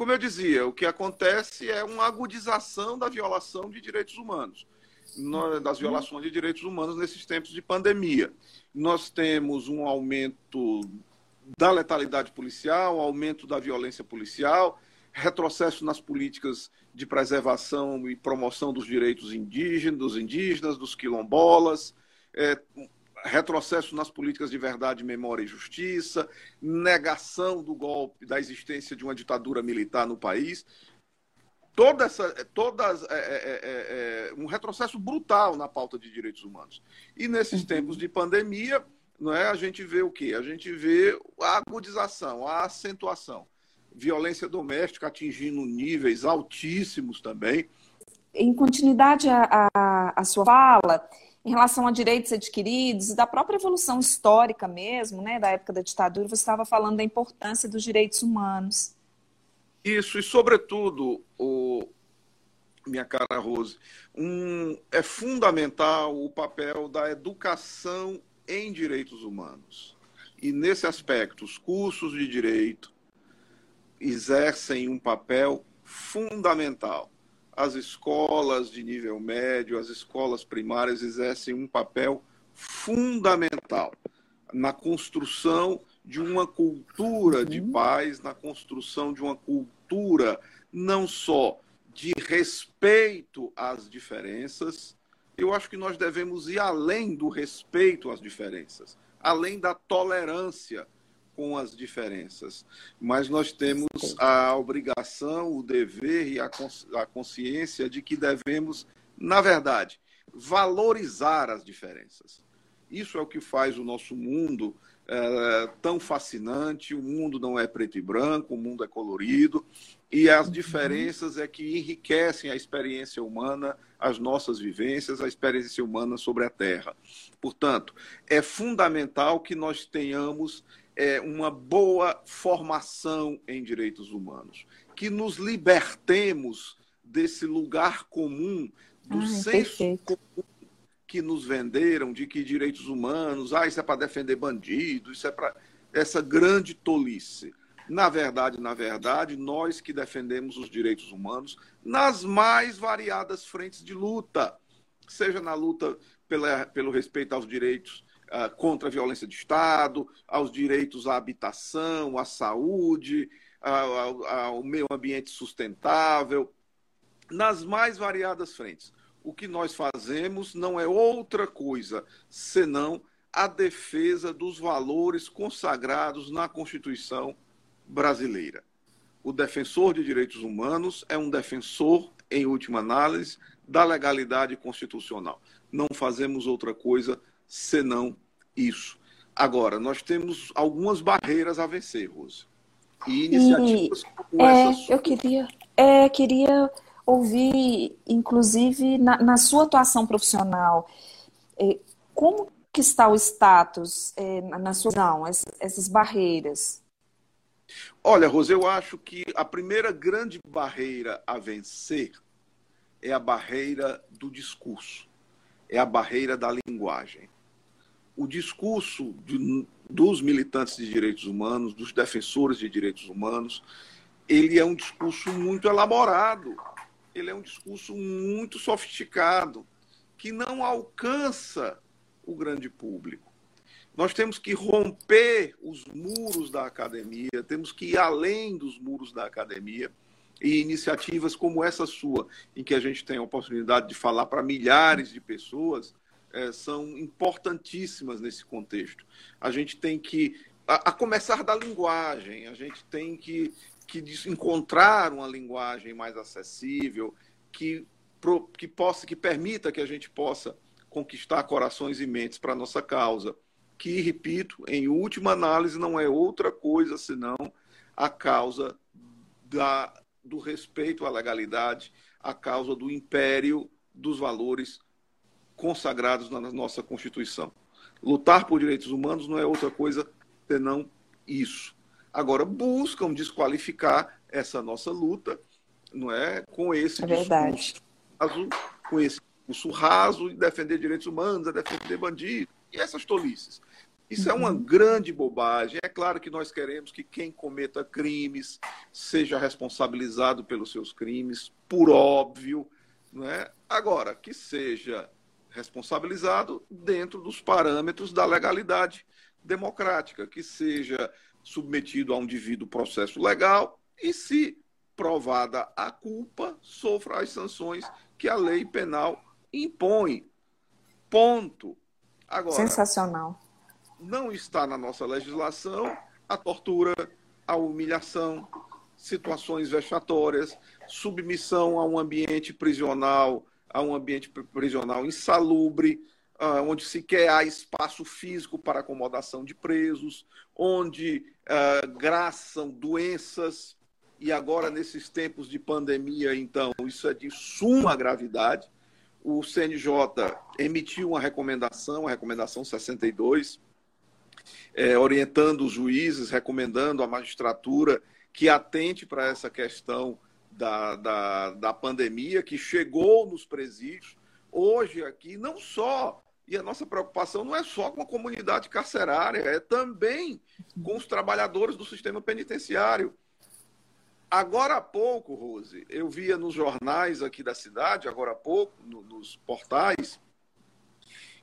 como eu dizia, o que acontece é uma agudização da violação de direitos humanos, das violações de direitos humanos nesses tempos de pandemia. Nós temos um aumento da letalidade policial, aumento da violência policial, retrocesso nas políticas de preservação e promoção dos direitos indígenas, dos indígenas, dos quilombolas, é, retrocesso nas políticas de verdade, memória e justiça, negação do golpe, da existência de uma ditadura militar no país. Toda essa, todas, é, é, é, é um retrocesso brutal na pauta de direitos humanos. E nesses tempos de pandemia, não é, a gente vê o quê? A gente vê a agudização, a acentuação. Violência doméstica atingindo níveis altíssimos também. Em continuidade à, à, à sua fala, em relação a direitos adquiridos, da própria evolução histórica mesmo, né, da época da ditadura, você estava falando da importância dos direitos humanos. Isso, e sobretudo, o, minha cara Rose, um, é fundamental o papel da educação em direitos humanos. E nesse aspecto, os cursos de direito exercem um papel fundamental as escolas de nível médio, as escolas primárias exercem um papel fundamental na construção de uma cultura de uhum. paz, na construção de uma cultura não só de respeito às diferenças, eu acho que nós devemos ir além do respeito às diferenças, além da tolerância com as diferenças, mas nós temos a obrigação, o dever e a consciência de que devemos, na verdade, valorizar as diferenças. Isso é o que faz o nosso mundo é, tão fascinante. O mundo não é preto e branco, o mundo é colorido, e as uhum. diferenças é que enriquecem a experiência humana, as nossas vivências, a experiência humana sobre a Terra. Portanto, é fundamental que nós tenhamos é, uma boa formação em direitos humanos, que nos libertemos desse lugar comum, do Ai, senso perfeito. comum que nos venderam de que direitos humanos, ah, isso é para defender bandido, isso é para essa grande tolice. Na verdade, na verdade, nós que defendemos os direitos humanos nas mais variadas frentes de luta, seja na luta pela, pelo respeito aos direitos contra a violência de Estado, aos direitos à habitação, à saúde, ao, ao meio ambiente sustentável, nas mais variadas frentes. O que nós fazemos não é outra coisa senão a defesa dos valores consagrados na Constituição brasileira. O defensor de direitos humanos é um defensor, em última análise, da legalidade constitucional. Não fazemos outra coisa senão isso. Agora, nós temos algumas barreiras a vencer, Rose. E iniciativas e, como é, essa. Eu queria, é, queria ouvir, inclusive, na, na sua atuação profissional, é, como que está o status é, na sua visão, essas, essas barreiras? Olha, Rose, eu acho que a primeira grande barreira a vencer é a barreira do discurso, é a barreira da linguagem o discurso de, dos militantes de direitos humanos, dos defensores de direitos humanos, ele é um discurso muito elaborado, ele é um discurso muito sofisticado, que não alcança o grande público. Nós temos que romper os muros da academia, temos que ir além dos muros da academia e iniciativas como essa sua, em que a gente tem a oportunidade de falar para milhares de pessoas, é, são importantíssimas nesse contexto. A gente tem que, a, a começar da linguagem, a gente tem que, que encontrar uma linguagem mais acessível, que, pro, que, possa, que permita que a gente possa conquistar corações e mentes para a nossa causa, que, repito, em última análise, não é outra coisa senão a causa da, do respeito à legalidade, a causa do império dos valores consagrados na nossa Constituição. Lutar por direitos humanos não é outra coisa senão isso. Agora, buscam desqualificar essa nossa luta não é, com esse é verdade. raso, com esse discurso raso e defender direitos humanos, é defender bandidos, e essas tolices. Isso uhum. é uma uhum. grande bobagem. É claro que nós queremos que quem cometa crimes seja responsabilizado pelos seus crimes, por óbvio. Não é? Agora, que seja responsabilizado dentro dos parâmetros da legalidade democrática, que seja submetido a um devido processo legal e, se provada a culpa, sofra as sanções que a lei penal impõe. Ponto. Agora, Sensacional. Não está na nossa legislação a tortura, a humilhação, situações vexatórias, submissão a um ambiente prisional, a um ambiente prisional insalubre, uh, onde sequer há espaço físico para acomodação de presos, onde uh, graçam doenças, e agora nesses tempos de pandemia, então, isso é de suma gravidade. O CNJ emitiu uma recomendação, a recomendação 62, é, orientando os juízes, recomendando à magistratura que atente para essa questão da, da, da pandemia que chegou nos presídios. Hoje aqui, não só e a nossa preocupação não é só com a comunidade carcerária, é também com os trabalhadores do sistema penitenciário. Agora há pouco, Rose, eu via nos jornais aqui da cidade, agora há pouco, no, nos portais,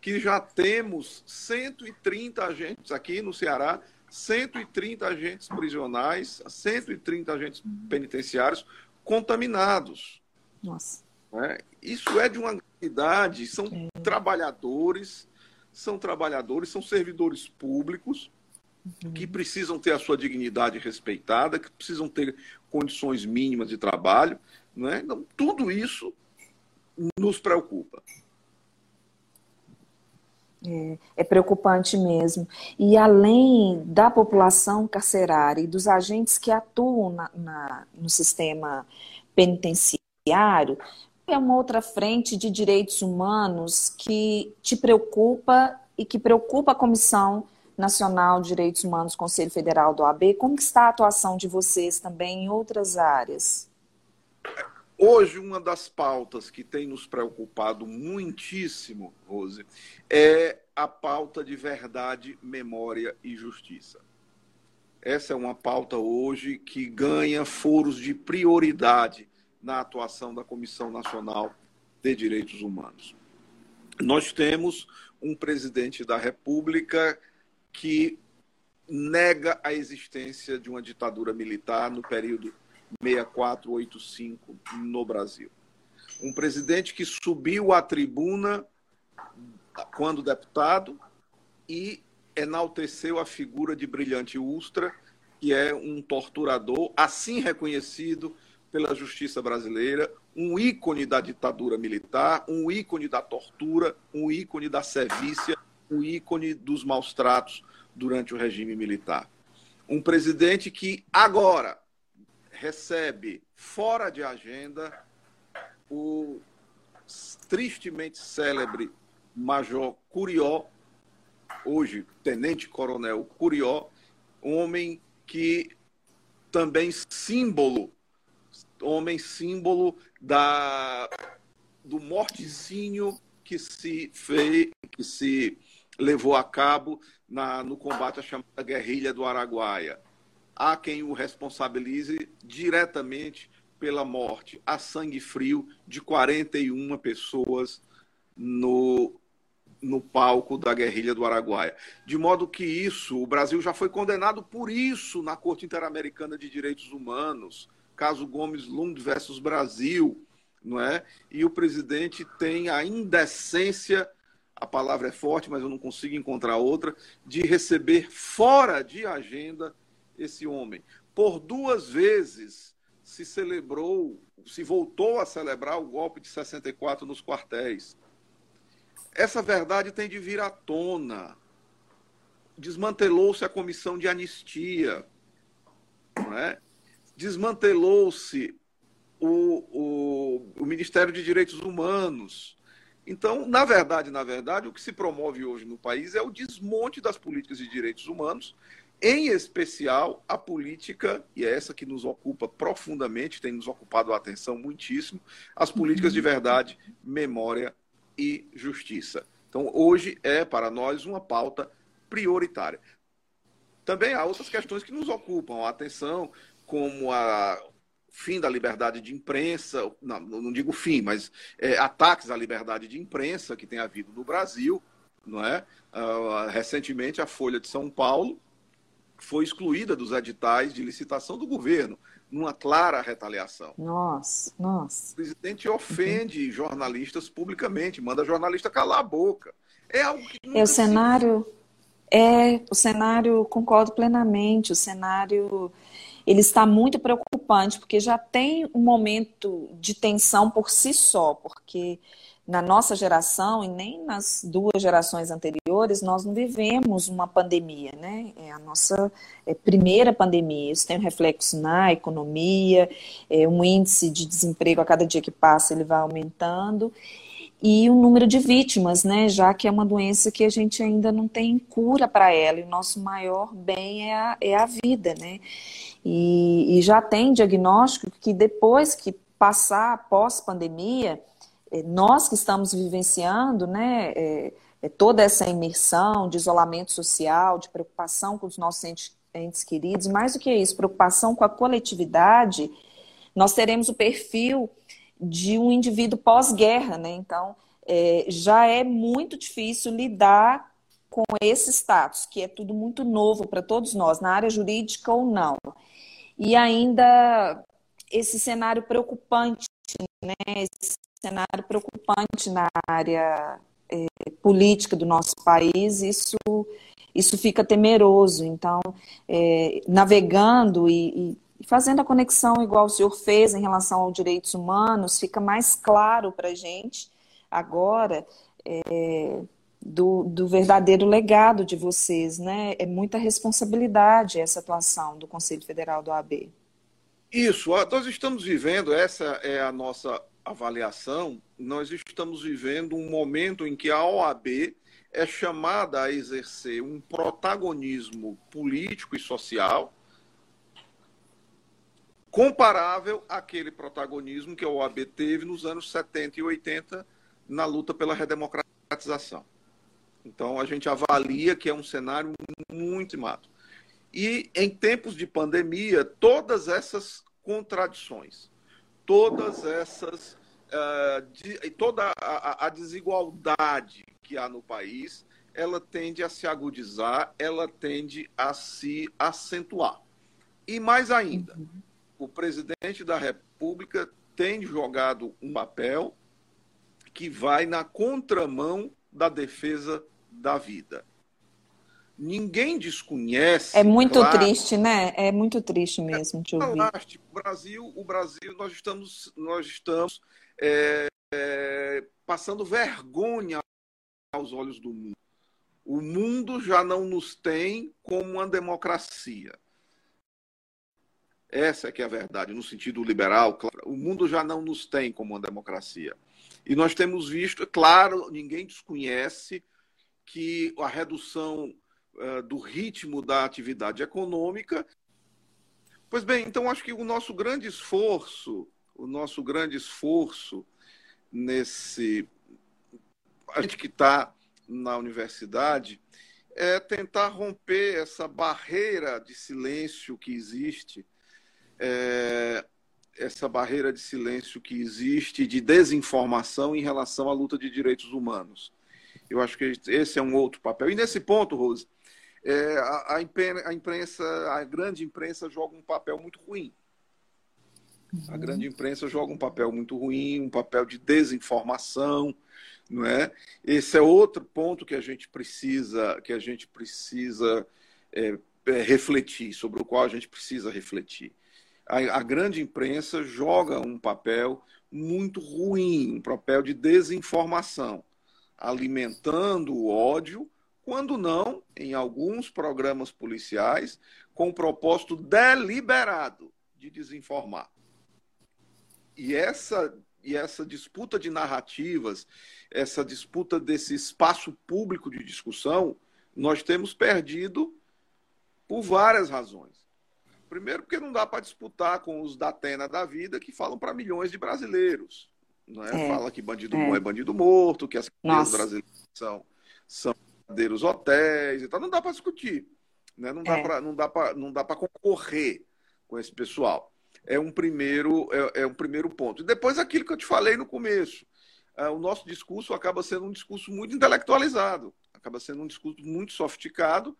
que já temos 130 agentes aqui no Ceará, 130 agentes prisionais, 130 agentes penitenciários contaminados. Nossa. É? Isso é de uma gravidade, são é. trabalhadores, são trabalhadores, são servidores públicos uhum. que precisam ter a sua dignidade respeitada, que precisam ter condições mínimas de trabalho. Né? Então, tudo isso nos preocupa. É, é, preocupante mesmo. E além da população carcerária e dos agentes que atuam na, na, no sistema penitenciário, é uma outra frente de direitos humanos que te preocupa e que preocupa a Comissão Nacional de Direitos Humanos, Conselho Federal do AB. Como está a atuação de vocês também em outras áreas? Hoje, uma das pautas que tem nos preocupado muitíssimo, Rose, é a pauta de verdade, memória e justiça. Essa é uma pauta hoje que ganha foros de prioridade na atuação da Comissão Nacional de Direitos Humanos. Nós temos um presidente da República que nega a existência de uma ditadura militar no período 6485 no Brasil. Um presidente que subiu à tribuna quando deputado e enalteceu a figura de Brilhante Ustra, que é um torturador, assim reconhecido pela justiça brasileira, um ícone da ditadura militar, um ícone da tortura, um ícone da servícia, um ícone dos maus tratos durante o regime militar. Um presidente que agora recebe fora de agenda o tristemente célebre Major Curió, hoje Tenente Coronel Curió, homem que também símbolo, homem símbolo da do morticínio que se fez, que se levou a cabo na, no combate à chamada guerrilha do Araguaia há quem o responsabilize diretamente pela morte a sangue frio de 41 pessoas no, no palco da guerrilha do Araguaia. De modo que isso, o Brasil já foi condenado por isso na Corte Interamericana de Direitos Humanos, caso Gomes Lund versus Brasil, não é? E o presidente tem a indecência, a palavra é forte, mas eu não consigo encontrar outra, de receber fora de agenda esse homem. Por duas vezes se celebrou, se voltou a celebrar o golpe de 64 nos quartéis. Essa verdade tem de vir à tona. Desmantelou-se a comissão de anistia, é? desmantelou-se o, o, o Ministério de Direitos Humanos. Então, na verdade, na verdade, o que se promove hoje no país é o desmonte das políticas de direitos humanos em especial a política, e é essa que nos ocupa profundamente, tem nos ocupado a atenção muitíssimo, as políticas de verdade, memória e justiça. Então, hoje é para nós uma pauta prioritária. Também há outras questões que nos ocupam a atenção, como a fim da liberdade de imprensa, não, não digo fim, mas é, ataques à liberdade de imprensa que tem havido no Brasil, não é? Uh, recentemente a Folha de São Paulo foi excluída dos editais de licitação do governo, numa clara retaliação. Nossa, nossa. O presidente ofende uhum. jornalistas publicamente, manda jornalista calar a boca. É algo que é o cenário é o cenário concordo plenamente. O cenário ele está muito preocupante porque já tem um momento de tensão por si só, porque na nossa geração e nem nas duas gerações anteriores nós não vivemos uma pandemia, né? É a nossa é, primeira pandemia. Isso tem um reflexo na economia, é, um índice de desemprego a cada dia que passa ele vai aumentando e o número de vítimas, né? Já que é uma doença que a gente ainda não tem cura para ela e o nosso maior bem é a, é a vida, né? E, e já tem diagnóstico que depois que passar pós-pandemia nós que estamos vivenciando, né, é, é, toda essa imersão de isolamento social, de preocupação com os nossos entes, entes queridos, mais do que isso, preocupação com a coletividade, nós teremos o perfil de um indivíduo pós-guerra, né? Então, é, já é muito difícil lidar com esse status, que é tudo muito novo para todos nós, na área jurídica ou não. E ainda esse cenário preocupante, né? Esse cenário preocupante na área é, política do nosso país, isso, isso fica temeroso. Então, é, navegando e, e, fazendo a conexão igual o senhor fez em relação aos direitos humanos, fica mais claro para a gente agora é, do, do verdadeiro legado de vocês. Né? É muita responsabilidade essa atuação do Conselho Federal do AB. Isso, nós estamos vivendo, essa é a nossa avaliação, nós estamos vivendo um momento em que a OAB é chamada a exercer um protagonismo político e social comparável àquele protagonismo que a OAB teve nos anos 70 e 80 na luta pela redemocratização. Então, a gente avalia que é um cenário muito mato. E em tempos de pandemia, todas essas contradições todas essas uh, de, toda a, a, desigualdade que há no país ela tende a se agudizar, ela tende a se acentuar. E mais ainda, uhum. o presidente da República tem jogado um papel que vai na contramão da defesa da vida. Ninguém desconhece. É muito claro, triste, né? É muito triste mesmo de ouvir. O Brasil, o Brasil, nós estamos, nós estamos é, é, passando vergonha aos olhos do mundo. O mundo já não nos tem como uma democracia. Essa é que é a verdade, no sentido liberal. Claro, o mundo já não nos tem como uma democracia. E nós temos visto, é claro, ninguém desconhece que a redução uh, do ritmo da atividade econômica. Pois bem, então acho que o nosso grande esforço, o nosso grande esforço nesse. A gente que está na universidade é tentar romper essa barreira de silêncio que existe, é, essa barreira de silêncio que existe de desinformação em relação à luta de direitos humanos. Eu acho que esse é um outro papel. E nesse ponto, Rose, é, a, a, imprensa, a grande imprensa joga um papel muito ruim. A grande imprensa joga um papel muito ruim, um papel de desinformação, não é? Esse é outro ponto que a gente precisa, que a gente precisa é, é, refletir, sobre o qual a gente precisa refletir. A, a grande imprensa joga um papel muito ruim, um papel de desinformação, alimentando o ódio quando não, em alguns programas policiais, com o propósito deliberado de desinformar. E essa, e essa disputa de narrativas, essa disputa desse espaço público de discussão, nós temos perdido por várias razões. Primeiro, porque não dá para disputar com os da Atena da vida que falam para milhões de brasileiros. Não é? É, Fala que bandido é. bom é bandido morto, que as crianças brasileiras são, são verdadeiros hotéis e tal. Não dá para discutir. Né? Não dá é. para concorrer com esse pessoal. É um primeiro, é, é um primeiro ponto. E depois aquilo que eu te falei no começo. É, o nosso discurso acaba sendo um discurso muito intelectualizado, acaba sendo um discurso muito sofisticado,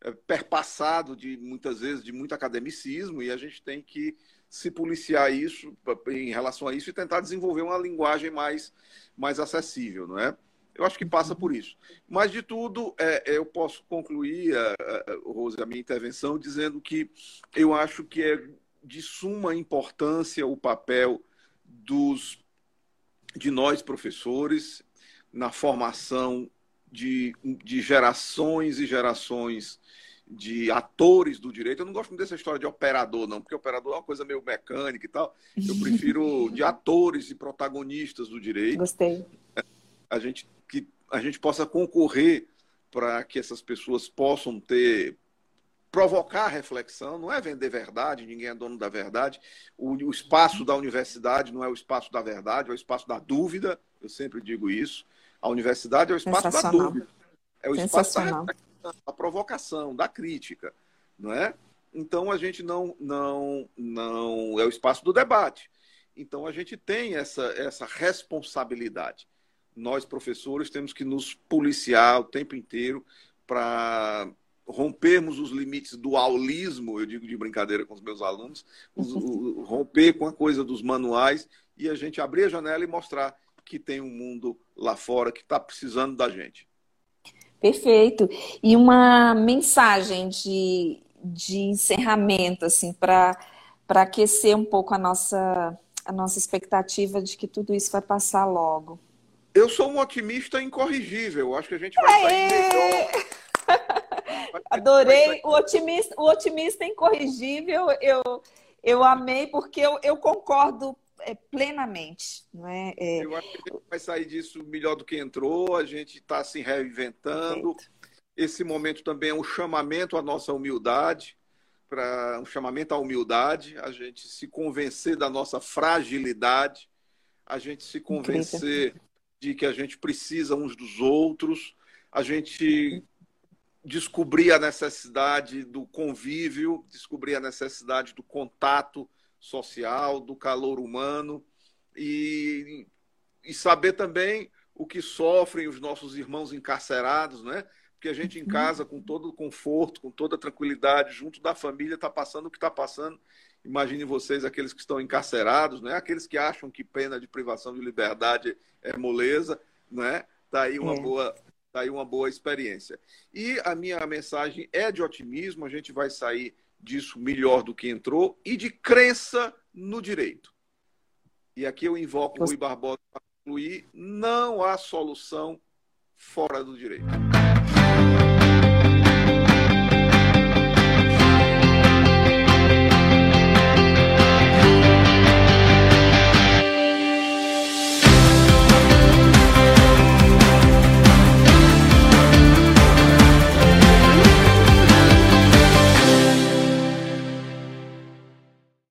é, perpassado de muitas vezes de muito academicismo, e a gente tem que se policiar isso em relação a isso e tentar desenvolver uma linguagem mais, mais acessível, não é? Eu acho que passa por isso. Mas, de tudo, é, eu posso concluir, a, a, Rose, a minha intervenção dizendo que eu acho que é de suma importância o papel dos, de nós, professores, na formação de, de gerações e gerações de atores do direito. Eu não gosto muito dessa história de operador, não, porque operador é uma coisa meio mecânica e tal. Eu prefiro de atores e protagonistas do direito. Gostei. A gente a gente possa concorrer para que essas pessoas possam ter provocar reflexão, não é vender verdade, ninguém é dono da verdade. O, o, espaço da universidade não é o espaço da verdade, é o espaço da dúvida. Eu sempre digo isso. A universidade é o espaço da dúvida. É o espaço da, da provocação, da crítica, não é? Então a gente não não não é o espaço do debate. Então a gente tem essa essa responsabilidade nós, professores, temos que nos policiar o tempo inteiro para rompermos os limites do aulismo, eu digo de brincadeira com os meus alunos, os, o, romper com a coisa dos manuais e a gente abrir a janela e mostrar que tem um mundo lá fora que está precisando da gente. Perfeito. E uma mensagem de, de encerramento, assim, para aquecer um pouco a nossa, a nossa expectativa de que tudo isso vai passar logo. Eu sou um otimista incorrigível. Acho que a gente vai sair melhor. Adorei o otimista, o otimista incorrigível. Eu, eu amei porque eu, eu concordo é, plenamente. Não é? é... Eu acho que a gente vai sair disso melhor do que entrou. A gente está se reinventando. Esse momento também é um chamamento à nossa humildade, para um chamamento à humildade, a gente se convencer da nossa fragilidade, a gente se convencer Incrível de que a gente precisa uns dos outros, a gente descobrir a necessidade do convívio, descobrir a necessidade do contato social, do calor humano e, e saber também o que sofrem os nossos irmãos encarcerados, né? Porque a gente em uhum. casa, com todo o conforto, com toda a tranquilidade, junto da família, está passando o que está passando Imagine vocês, aqueles que estão encarcerados, né? aqueles que acham que pena de privação de liberdade é moleza, né? Tá aí uma é. boa, tá aí uma boa experiência. E a minha mensagem é de otimismo, a gente vai sair disso melhor do que entrou e de crença no direito. E aqui eu invoco o Rui Barbosa para concluir, não há solução fora do direito.